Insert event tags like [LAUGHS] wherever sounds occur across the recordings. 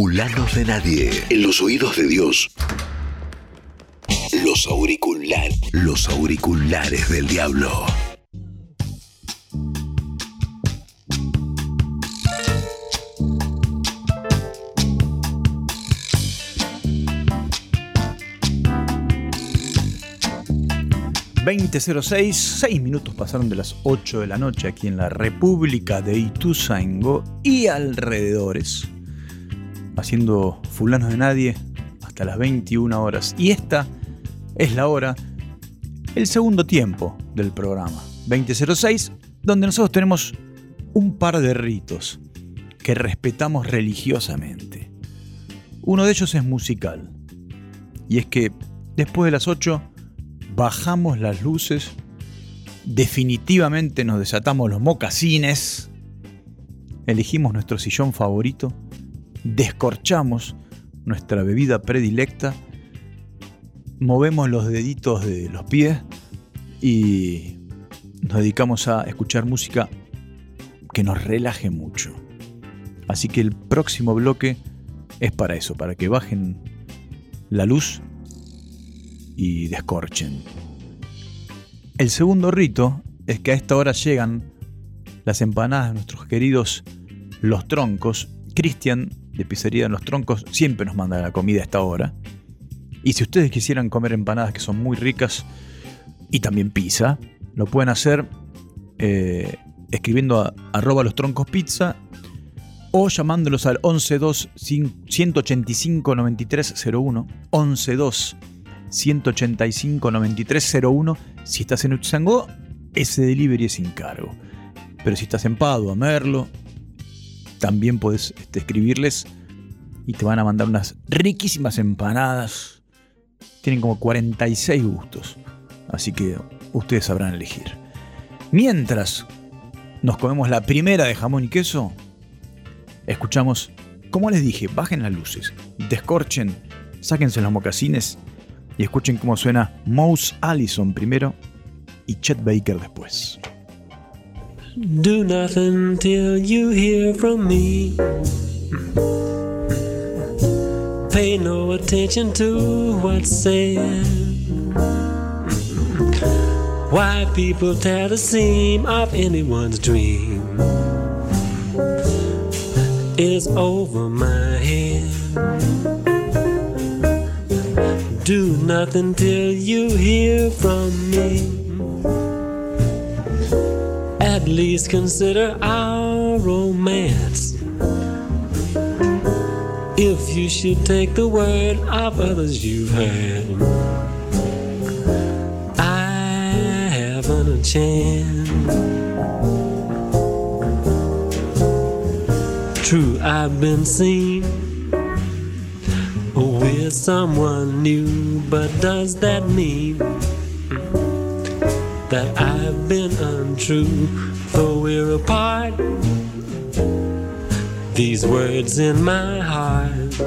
Fulanos de nadie. En los oídos de Dios. Los auriculares. Los auriculares del diablo. ...20.06... ...6 minutos pasaron de las 8 de la noche... ...aquí en la República de Ituzaingó... ...y alrededores... ...haciendo fulanos de nadie... ...hasta las 21 horas... ...y esta es la hora... ...el segundo tiempo del programa... ...20.06... ...donde nosotros tenemos... ...un par de ritos... ...que respetamos religiosamente... ...uno de ellos es musical... ...y es que... ...después de las 8 bajamos las luces, definitivamente nos desatamos los mocasines, elegimos nuestro sillón favorito, descorchamos nuestra bebida predilecta, movemos los deditos de los pies y nos dedicamos a escuchar música que nos relaje mucho. Así que el próximo bloque es para eso, para que bajen la luz y descorchen. El segundo rito es que a esta hora llegan las empanadas de nuestros queridos Los Troncos. Cristian, de Pizzería de Los Troncos, siempre nos manda la comida a esta hora. Y si ustedes quisieran comer empanadas que son muy ricas y también pizza, lo pueden hacer eh, escribiendo a arroba los troncos pizza o llamándolos al 112 185 9301 112 185 9301. Si estás en Utzangó, ese delivery es sin cargo. Pero si estás en Padua, Merlo, también puedes este, escribirles y te van a mandar unas riquísimas empanadas. Tienen como 46 gustos. Así que ustedes sabrán elegir. Mientras nos comemos la primera de jamón y queso, escuchamos, como les dije, bajen las luces, descorchen, sáquense los mocasines y escuchen cómo suena Mouse Allison primero y Chet Baker después. Do nothing till you hear from me. Pay no attention to what's said. Why people tear the seam of anyone's dream is over my head do nothing till you hear from me. At least consider our romance. If you should take the word of others you've heard, I haven't a chance. True, I've been seen with someone new, but does that mean that I've been untrue? Though we're apart, these words in my heart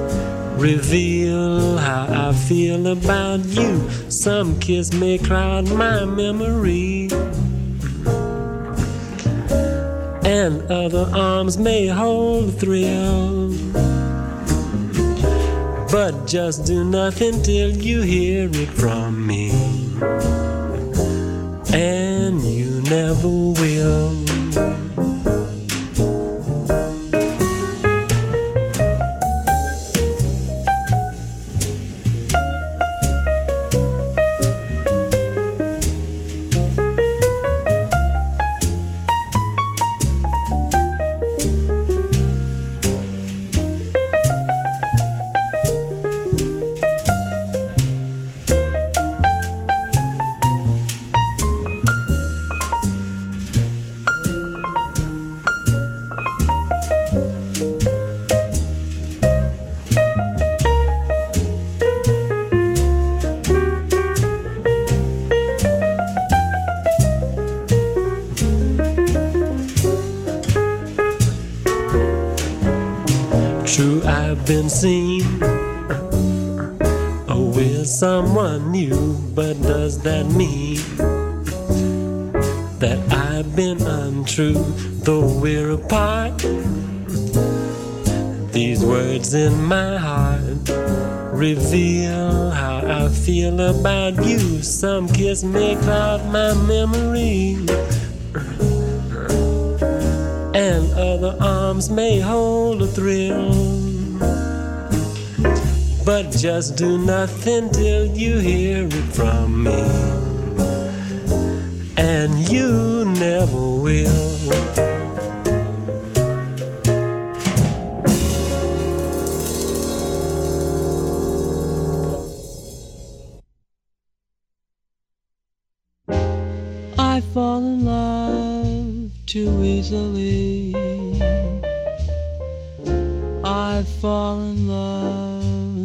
reveal how I feel about you. Some kiss may cloud my memory. And other arms may hold thrill but just do nothing till you hear it from me. And you never will. Been seen with someone new, but does that mean that I've been untrue? Though we're apart, These words in my heart reveal how I feel about you. Some kiss may cloud my memory, and other arms may hold a thrill. But just do nothing till you hear it from me, and you never will. I fall in love too easily. I fall in love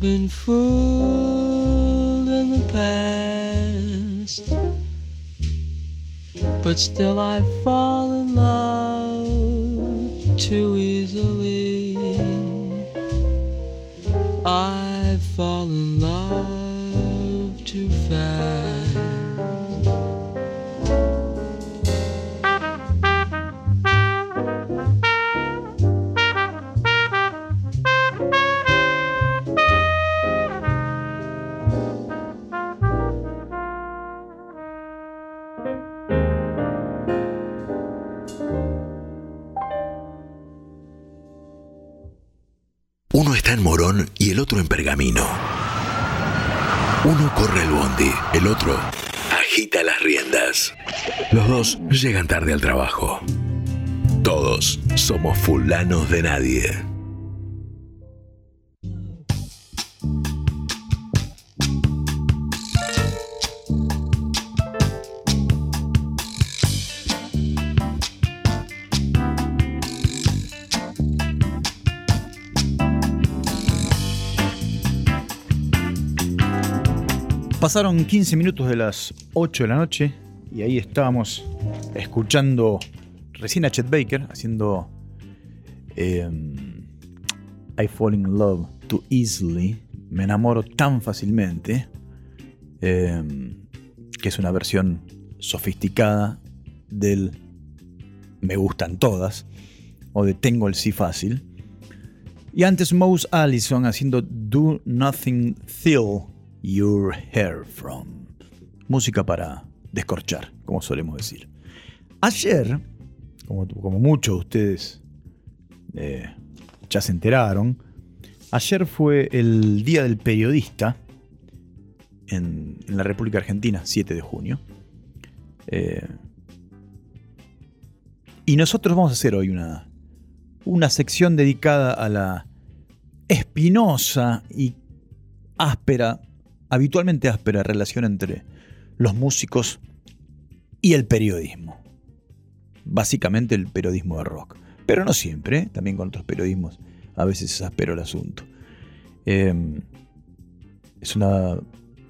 Been fooled in the past. But still I fall in love too easily. I llegan tarde al trabajo. Todos somos fulanos de nadie. Pasaron 15 minutos de las 8 de la noche y ahí estábamos escuchando recién a Chet Baker haciendo em, I Fall in Love Too Easily. Me enamoro tan fácilmente. em, que es una versión sofisticada del Me gustan todas o de Tengo el sí fácil. Y antes Mouse Allison haciendo Do Nothing Till Your Hair From. Música para descorchar, como solemos decir. Ayer, como, muchos de ustedes eh, ya se enteraron, ayer fue el Día del Periodista en, en la República Argentina, 7 de junio. Eh, y nosotros vamos a hacer hoy una, una sección dedicada a la espinosa y áspera, habitualmente áspera relación entre los músicos y el periodismo. Básicamente el periodismo de rock. Pero no siempre, ¿eh? también con otros periodismos a veces es áspero el asunto. Eh, es una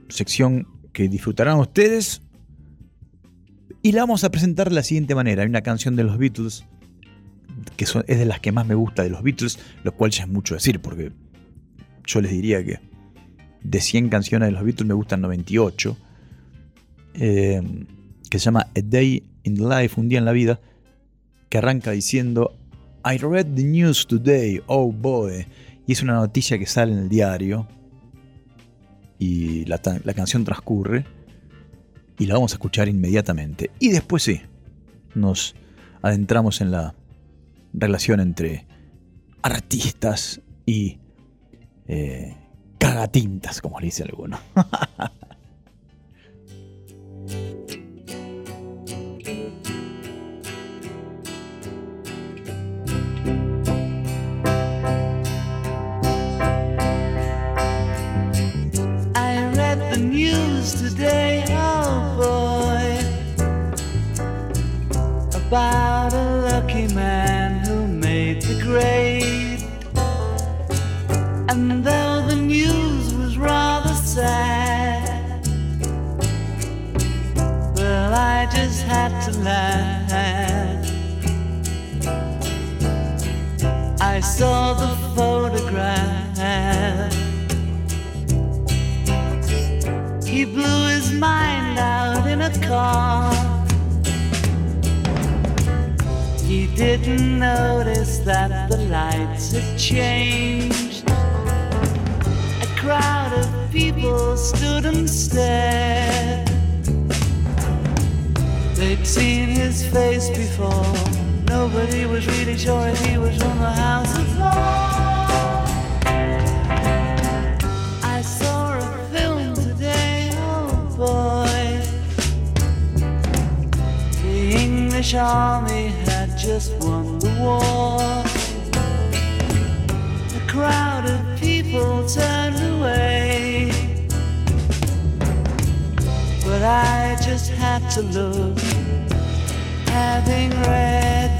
sección que disfrutarán ustedes y la vamos a presentar de la siguiente manera. Hay una canción de los Beatles, que es de las que más me gusta de los Beatles, lo cual ya es mucho decir, porque yo les diría que de 100 canciones de los Beatles me gustan 98, eh, que se llama A Day in Life, un día en la vida, que arranca diciendo, I read the news today, oh boy, y es una noticia que sale en el diario, y la, canción transcurre y la vamos a escuchar inmediatamente. Y después sí, nos adentramos en la relación entre artistas y eh, cagatintas, como le dice alguno. [LAUGHS] Really sure he was from the House of Lords. I saw a film today, oh boy. The English army had just won the war. A crowd of people turned away. But I just had to look, having read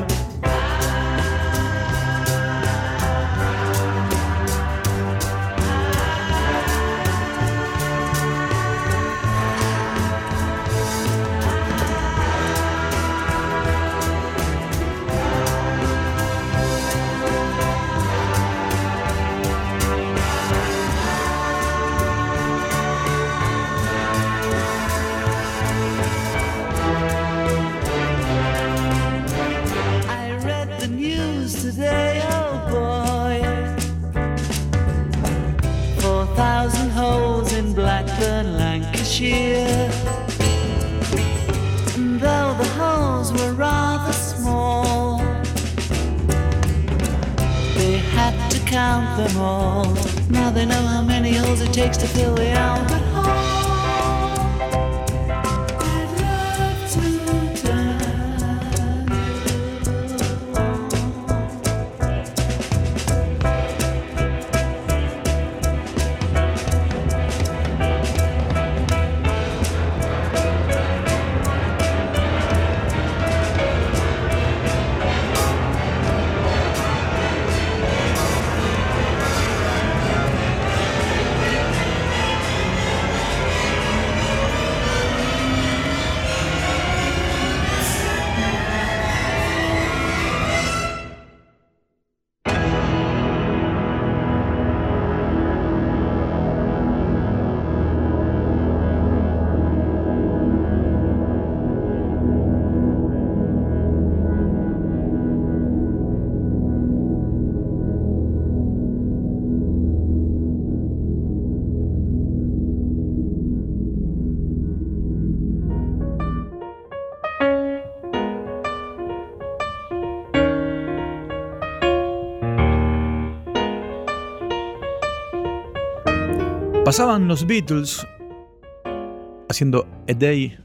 Them all. Now they know how many holes it takes to fill the Albert Pasaban los Beatles haciendo A Day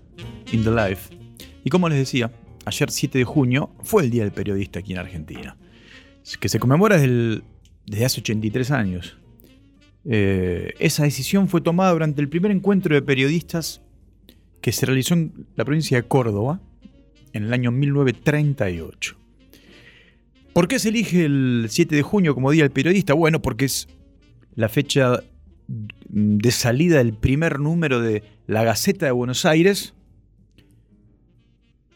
in the Life. Y como les decía, ayer 7 de junio fue el Día del Periodista aquí en Argentina. Que se conmemora desde, hace 83 años. Eh, esa decisión fue tomada durante el primer encuentro de periodistas que se realizó en la provincia de Córdoba en el año 1938. ¿Por qué se elige el 7 de junio como Día del Periodista? Bueno, porque es la fecha de salida del primer número de La Gaceta de Buenos Aires,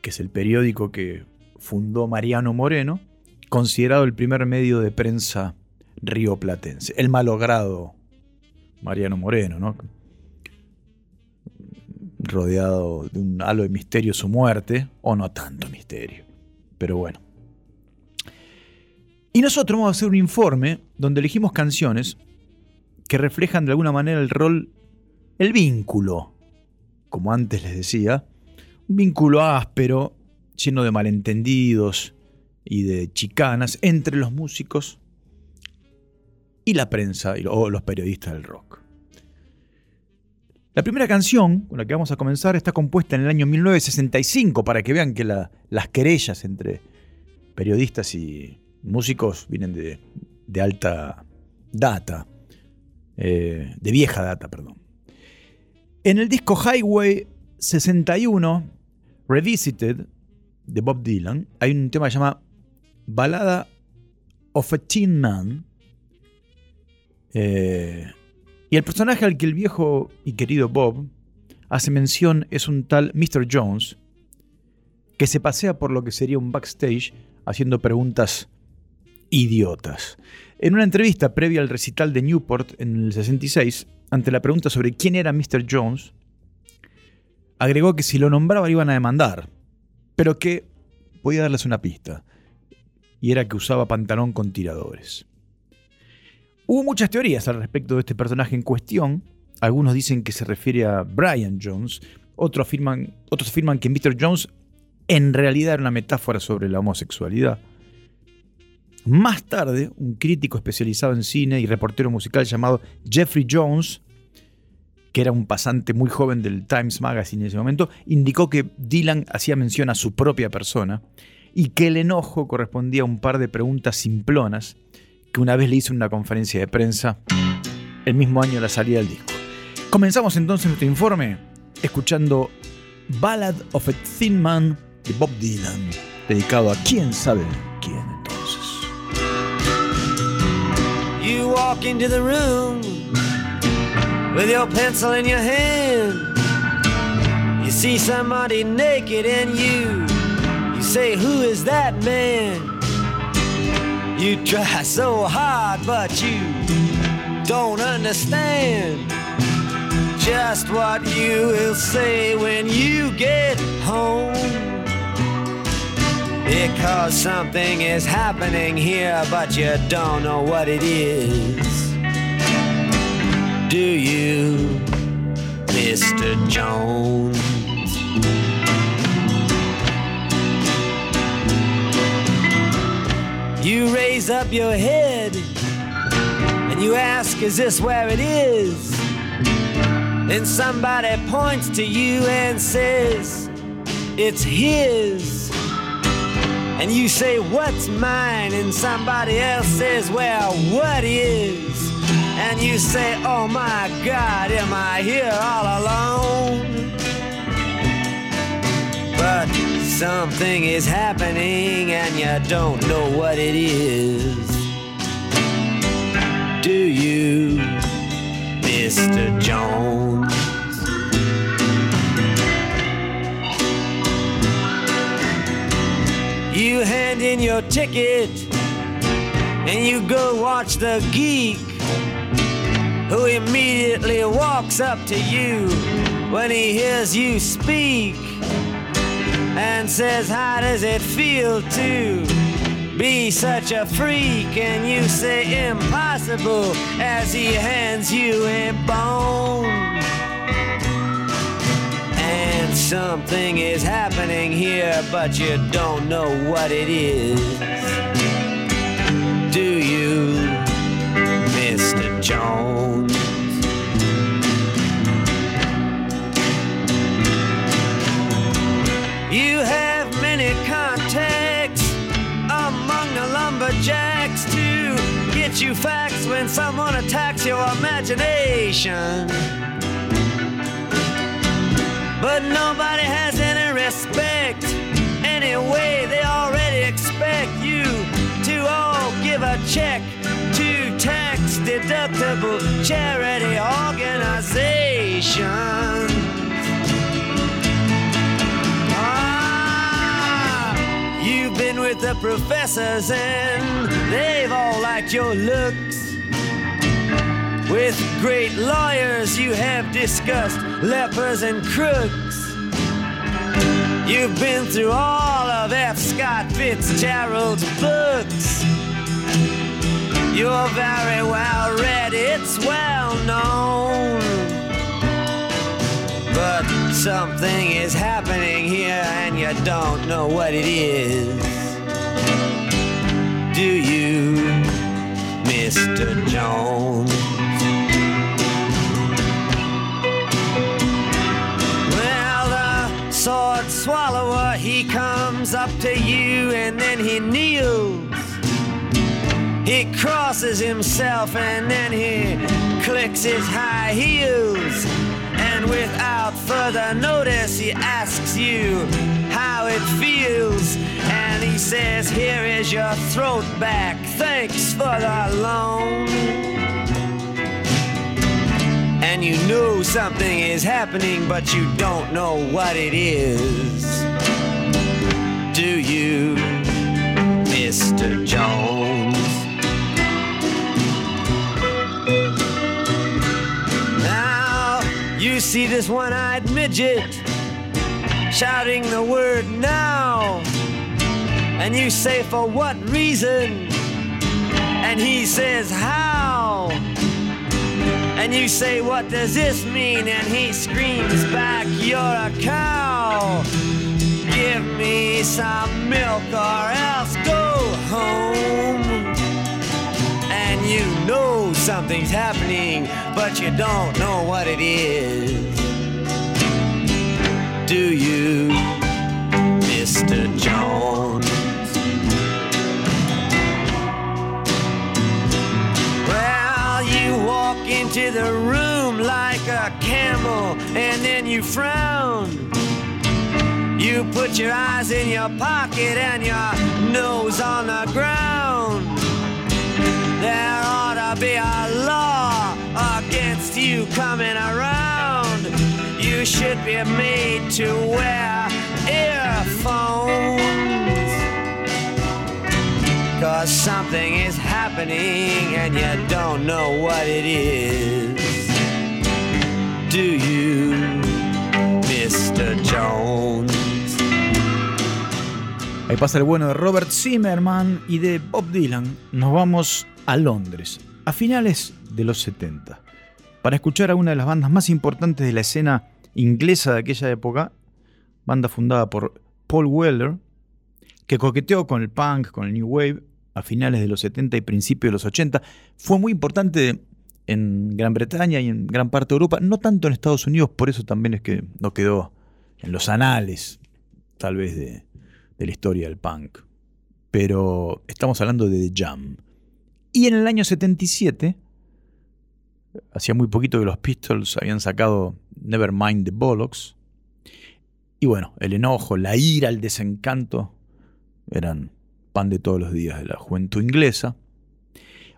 que es el periódico que fundó Mariano Moreno, considerado el primer medio de prensa rioplatense. El malogrado Mariano Moreno, ¿no? Rodeado de un halo de misterio su muerte, o no tanto misterio, pero bueno. Y nosotros vamos a hacer un informe donde elegimos canciones que reflejan de alguna manera el rol, el vínculo, como antes les decía, un vínculo áspero, lleno de malentendidos y de chicanas entre los músicos y la prensa o los periodistas del rock. La primera canción con la que vamos a comenzar está compuesta en el año 1965, para que vean que la- las querellas entre periodistas y músicos vienen de alta data eh, de vieja data, perdón. En el disco Highway 61, Revisited, de Bob Dylan, hay un tema que se llama Balada of a Teen Man. Eh, y el personaje al que el viejo y querido Bob hace mención es un tal Mr. Jones, que se pasea por lo que sería un backstage haciendo preguntas idiotas. En una entrevista previa al recital de Newport en el 66, ante la pregunta sobre quién era Mr. Jones, agregó que si lo nombraba lo iban a demandar, pero que voy a darles una pista, y era que usaba pantalón con tiradores. Hubo muchas teorías al respecto de este personaje en cuestión. Algunos dicen que se refiere a Brian Jones, otros afirman, otros afirman que Mr. Jones en realidad era una metáfora sobre la homosexualidad. Más tarde, un crítico especializado en cine y reportero musical llamado Jeffrey Jones, que era un pasante muy joven del Times Magazine en ese momento, indicó que Dylan hacía mención a su propia persona y que el enojo correspondía a un par de preguntas simplonas que una vez le hizo en una conferencia de prensa el mismo año de la salida del disco. Comenzamos entonces nuestro informe escuchando Ballad of a Thin Man de Bob Dylan, dedicado a quién sabe quién You walk into the room with your pencil in your hand. You see somebody naked and you you say who is that man? You try [LAUGHS] so hard but you don't understand just what you will say when you get home. Because something is happening here, but you don't know what it is. Do you, Mr. Jones? You raise up your head and you ask, Is this where it is? Then somebody points to you and says, It's his. And you say, What's mine? And somebody else says, Well, what is? And you say, Oh my God, am I here all alone? But something is happening and you don't know what it is. Do you, Mr. Jones? You hand in your ticket and you go watch the geek who immediately walks up to you when he hears you speak and says, How does it feel to be such a freak? And you say, Impossible, as he hands you a bone. And something is happening here, but you don't know what it is. Do you, Mr. Jones? You have many contacts among the lumberjacks to get you facts when someone attacks your imagination. But nobody has any respect. Anyway, they already expect you to all give a check to tax deductible charity organizations. Ah, you've been with the professors and they've all liked your looks. With great lawyers, you have discussed lepers and crooks. You've been through all of F. Scott Fitzgerald's books. You're very well read, it's well known. But something is happening here and you don't know what it is. Do you, Mr. Jones? Sword swallower, he comes up to you and then he kneels. He crosses himself and then he clicks his high heels. And without further notice, he asks you how it feels. And he says, Here is your throat back. Thanks for the loan. And you know something is happening, but you don't know what it is. Do you, Mr. Jones? Now you see this one eyed midget shouting the word now. And you say, For what reason? And he says, How? And you say, What does this mean? And he screams back, You're a cow. Give me some milk or else go home. And you know something's happening, but you don't know what it is. Do you, Mr. Jones? Into the room like a camel and then you frown. You put your eyes in your pocket and your nose on the ground. There ought to be a law against you coming around. You should be made to wear earphones. Cause something is happening and you don't know what it is. Do you, Mr. Jones? Ahí pasa el bueno de Robert Zimmerman y de Bob Dylan. Nos vamos a Londres, a finales de los 70, para escuchar a una de las bandas más importantes de la escena inglesa de aquella época, banda fundada por Paul Weller, que coqueteó con el punk, con el New Wave, a finales de los 70 y principios de los 80. Fue muy importante en Gran Bretaña y en gran parte de Europa, no tanto en Estados Unidos, por eso también es que no quedó en los anales, tal vez, de, la historia del punk. Pero estamos hablando de The Jam. Y en el año 77, hacía muy poquito que los Pistols habían sacado Nevermind the Bollocks. Y bueno, el enojo, la ira, el desencanto eran pan de todos los días de la juventud inglesa.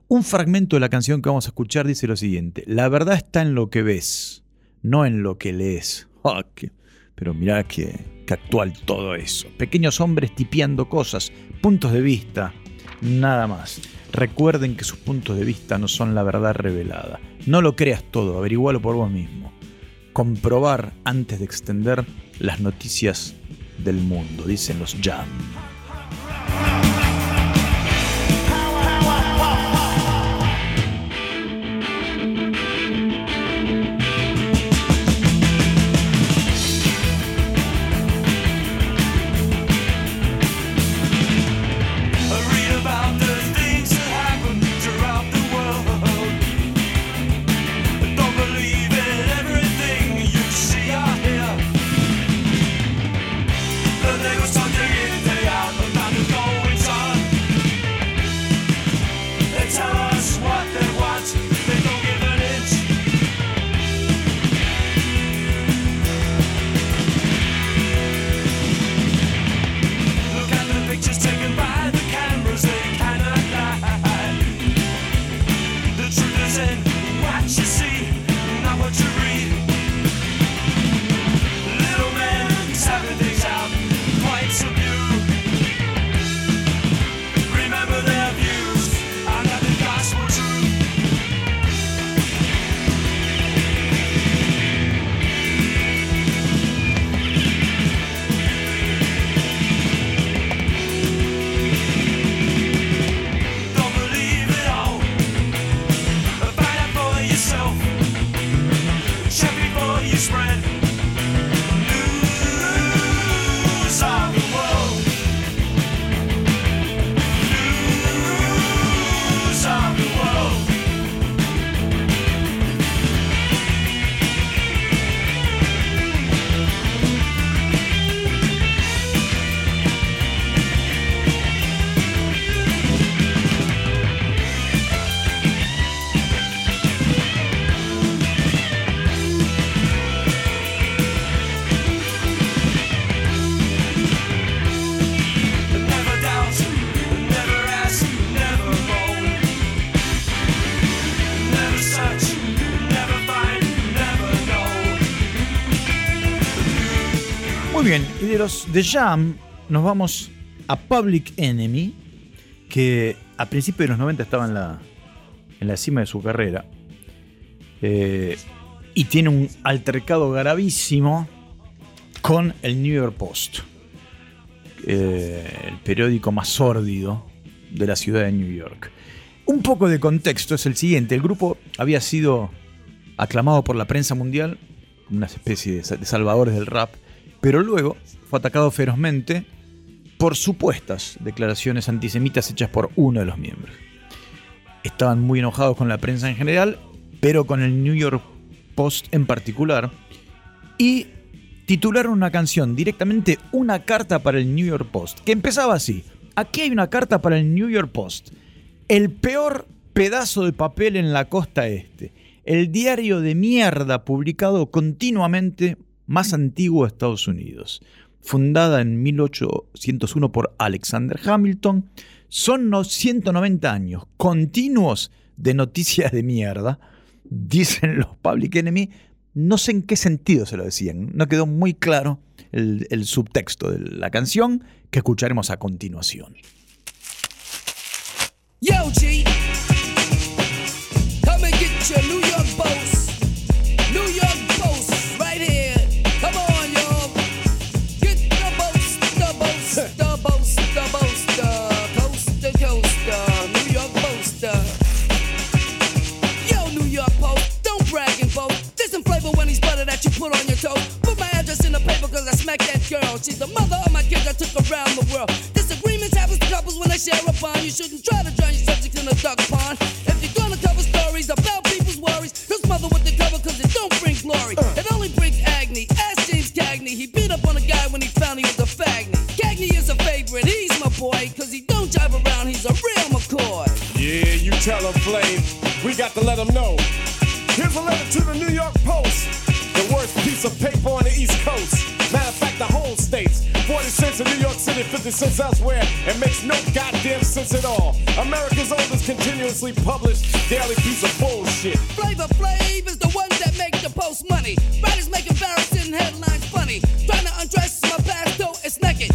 Un fragmento de la canción que vamos a escuchar dice lo siguiente: La verdad está en lo que ves, no en lo que lees. [LAUGHS] Ah, qué- Pero mirá que actual todo eso. Pequeños hombres tipeando cosas, puntos de vista, nada más. Recuerden que sus puntos de vista no son la verdad revelada. No lo creas todo, averigualo por vos mismo. Comprobar antes de extender las noticias del mundo, dicen los Jam. Muy bien, y de los The Jam nos vamos a Public Enemy, que a principios de los 90 estaba en la, en la cima de su carrera. eh, y tiene un altercado gravísimo con el New York Post, eh, el periódico más sórdido de la ciudad de New York. Un poco de contexto es el siguiente: el grupo había sido aclamado por la prensa mundial una especie de salvadores del rap, pero luego fue atacado ferozmente por supuestas declaraciones antisemitas hechas por uno de los miembros. Estaban muy enojados con la prensa en general, pero con el New York Post en particular, y titularon una canción directamente Una carta para el New York Post, que empezaba así. Aquí hay una carta para el New York Post. El peor pedazo de papel en la costa este. El diario de mierda publicado continuamente más antiguo de Estados Unidos. Fundada en 1801 por Alexander Hamilton. Son los 190 años continuos de noticias de mierda, dicen los Public Enemy. No sé en qué sentido se lo decían. No quedó muy claro el, subtexto de la canción que escucharemos a continuación. Yo, put on your toast. Put my address in the paper cause I smacked that girl. She's the mother of my kids I took around the world. Disagreements happen to couples when they share a bond. You shouldn't try to drown your subject in a duck pond. If you're gonna cover stories about people's worries, just mother with the cover cause it don't bring glory. Uh. It only brings agony. Ask James Cagney. He beat up on a guy when he found he was a fagny. Cagney is a favorite. He's my boy cause he don't jive around. He's a real McCoy. Yeah, you tell them, Flame. We got to let them know. Here's a letter to the New York Post. Of paper on the East Coast. Matter of fact, the whole states. 40 cents in New York City, 50 cents elsewhere. It makes no goddamn sense at all. America's oldest continuously published daily piece of bullshit. Flavor Flav is the one that make the post money. Writers make embarrassing headlines funny. Trying to undress my past though it's naked.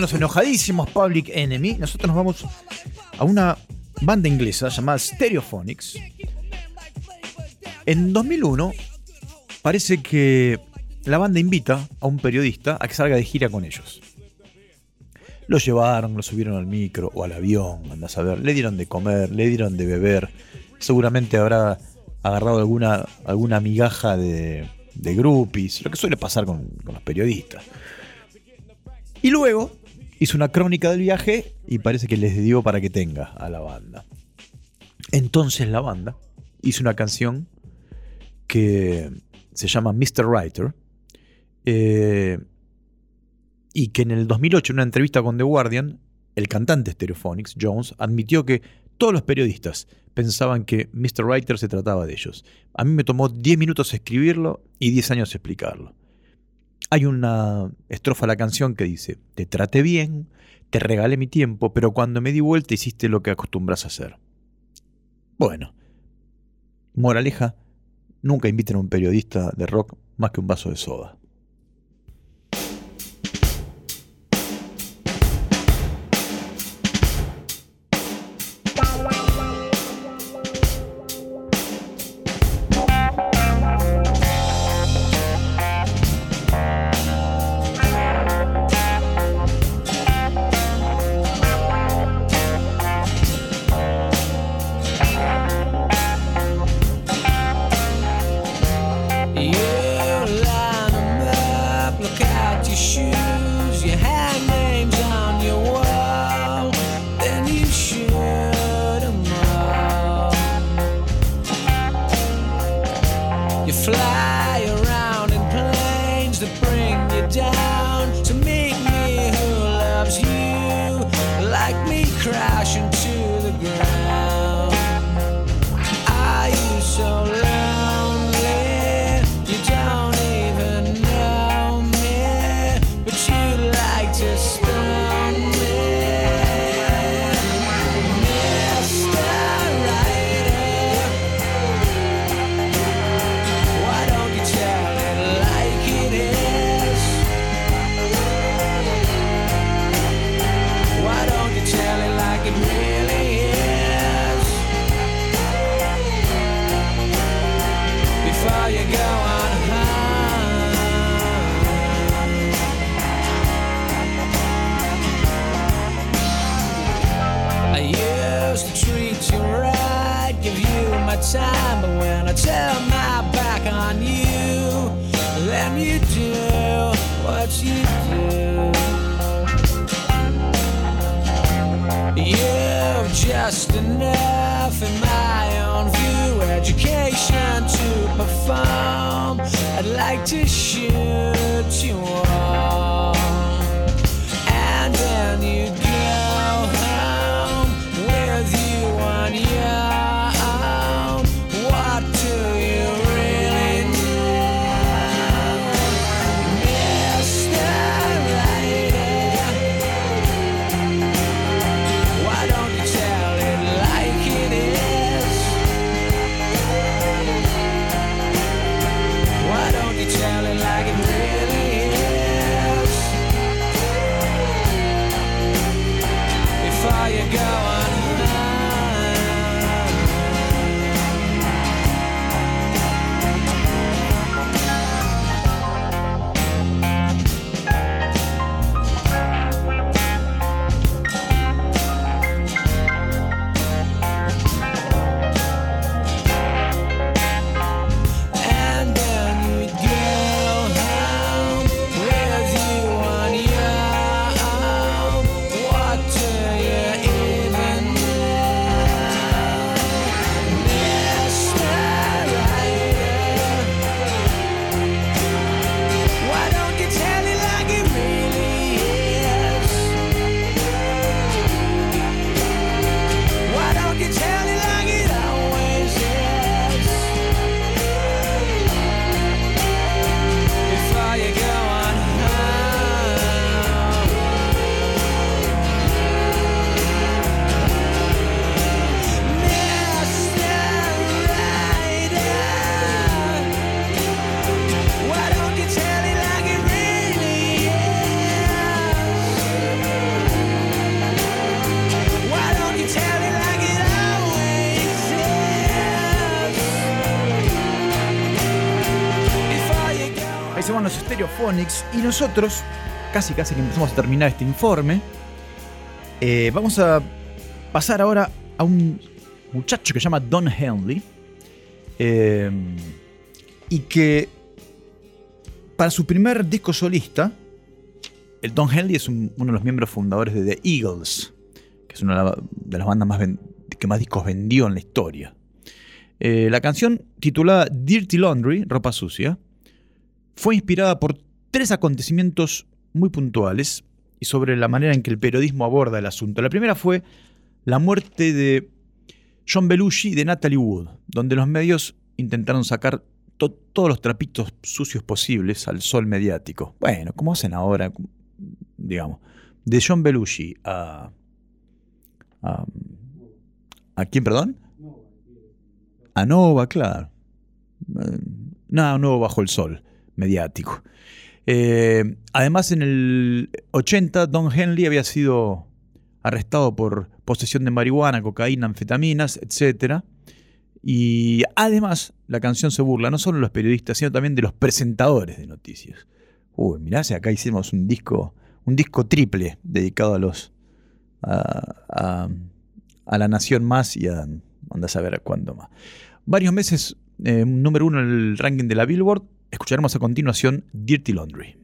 Los enojadísimos Public Enemy. Nosotros nos vamos a una banda inglesa llamada Stereophonics. En 2001 parece que la banda invita a un periodista a que salga de gira con ellos. Lo llevaron, lo subieron al micro o al avión, andás a ver. Le dieron de comer, le dieron de beber. Seguramente habrá agarrado alguna, alguna migaja de, de groupies, lo que suele pasar con los periodistas. Y luego hizo una crónica del viaje y parece que les dio para que tenga a la banda. Entonces la banda hizo una canción que se llama Mr. Writer eh, y que en el 2008 en una entrevista con The Guardian el cantante Stereophonics, Jones, admitió que todos los periodistas pensaban que Mr. Writer se trataba de ellos. A mí me tomó 10 minutos escribirlo y 10 años explicarlo. Hay una estrofa a la canción que dice, te traté bien, te regalé mi tiempo, pero cuando me di vuelta hiciste lo que acostumbras a hacer. Bueno, moraleja, nunca inviten a un periodista de rock más que un vaso de soda. Y nosotros, casi casi que empezamos a terminar este informe, eh, vamos a pasar ahora a un muchacho que se llama Don Henley eh, y que para su primer disco solista, el Don Henley es un- uno de los miembros fundadores de The Eagles, que es una de la- de las bandas más que más discos vendió en la historia. Eh, la canción titulada Dirty Laundry, ropa sucia, fue inspirada por tres acontecimientos muy puntuales y sobre la manera en que el periodismo aborda el asunto. La primera fue la muerte de John Belushi y de Natalie Wood, donde los medios intentaron sacar to- todos los trapitos sucios posibles al sol mediático. Bueno, como hacen ahora, digamos, de John Belushi a... ¿A, ¿a quién, perdón? A Nova, claro. Eh, Nada nuevo bajo el sol mediático. Eh, además, en el 80, Don Henley había sido arrestado por posesión de marihuana, cocaína, anfetaminas, etc. Y además, la canción se burla no solo de los periodistas, sino también de los presentadores de noticias. Uy, mirá, si acá hicimos un disco, un disco triple dedicado a los a, la nación más y a anda a saber cuándo más. Varios meses eh, número uno en el ranking de la Billboard. Escucharemos a continuación Dirty Laundry.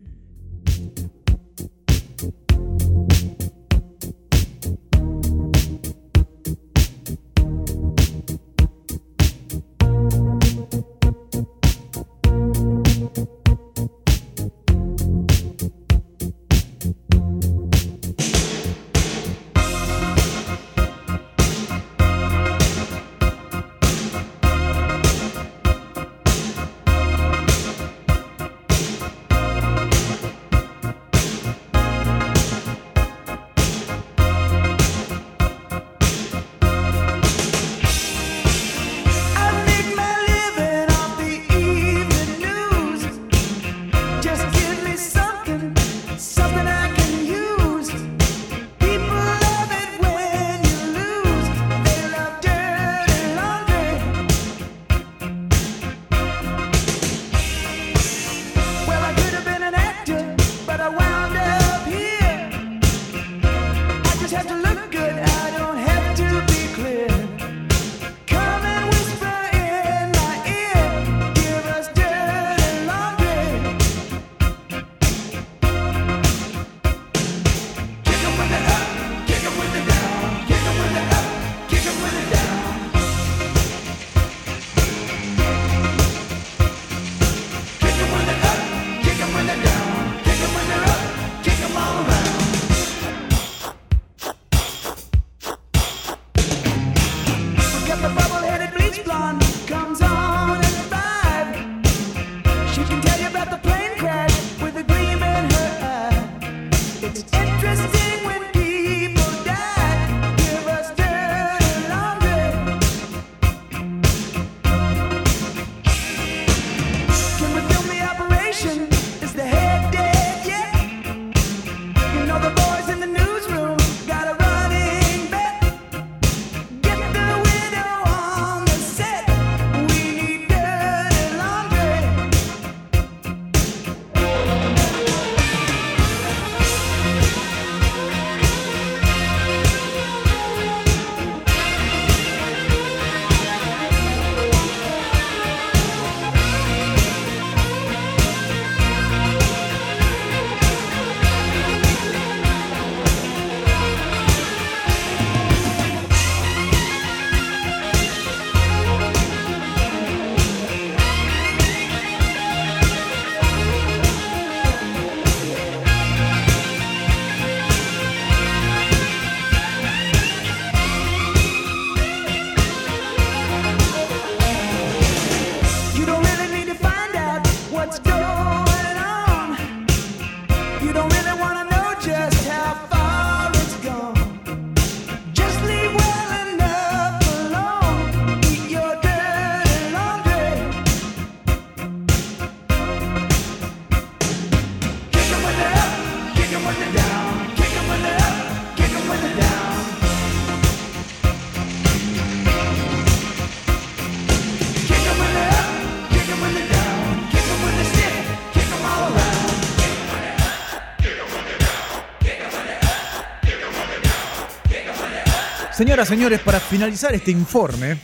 Señoras, señores, para finalizar este informe,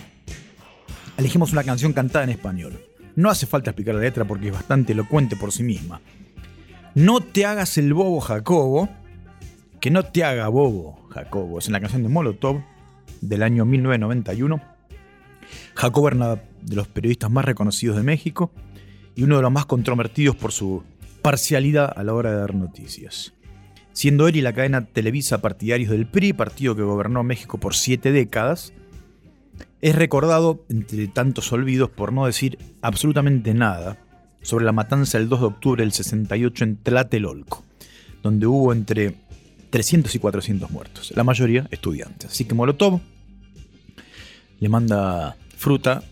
elegimos una canción cantada en español. No hace falta explicar la letra porque es bastante elocuente por sí misma. No te hagas el bobo Jacobo, que no te haga bobo Jacobo. Es en la canción de Molotov del año 1991. Jacobo era uno de los periodistas más reconocidos de México y uno de los más controvertidos por su parcialidad a la hora de dar noticias. Siendo él y la cadena Televisa partidarios del PRI, partido que gobernó México por siete décadas, es recordado entre tantos olvidos por no decir absolutamente nada sobre la matanza del 2 de octubre del 68 en Tlatelolco, donde hubo entre 300 y 400 muertos, la mayoría estudiantes. Así que Molotov le manda fruta,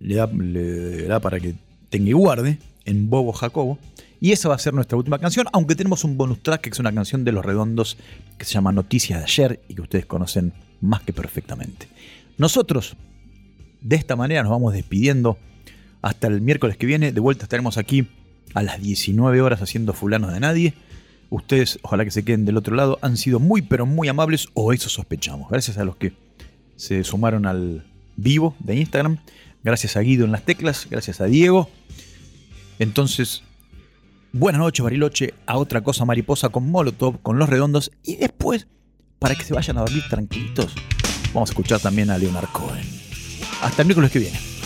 le da, para que tenga y guarde en Bobo Jacobo. Y esa va a ser nuestra última canción, aunque tenemos un bonus track que es una canción de Los Redondos que se llama Noticias de ayer y que ustedes conocen más que perfectamente. Nosotros, de esta manera, nos vamos despidiendo hasta el miércoles que viene. De vuelta estaremos aquí a las 19 horas haciendo fulanos de nadie. Ustedes, ojalá que se queden del otro lado, han sido muy pero muy amables, o eso sospechamos. Gracias a los que se sumaron al vivo de Instagram. Gracias a Guido en las teclas. Gracias a Diego. Entonces, buenas noches, Bariloche. A otra cosa mariposa con Molotov, con los redondos. Y después, para que se vayan a dormir tranquilitos, vamos a escuchar también a Leonard Cohen. Hasta el miércoles que viene.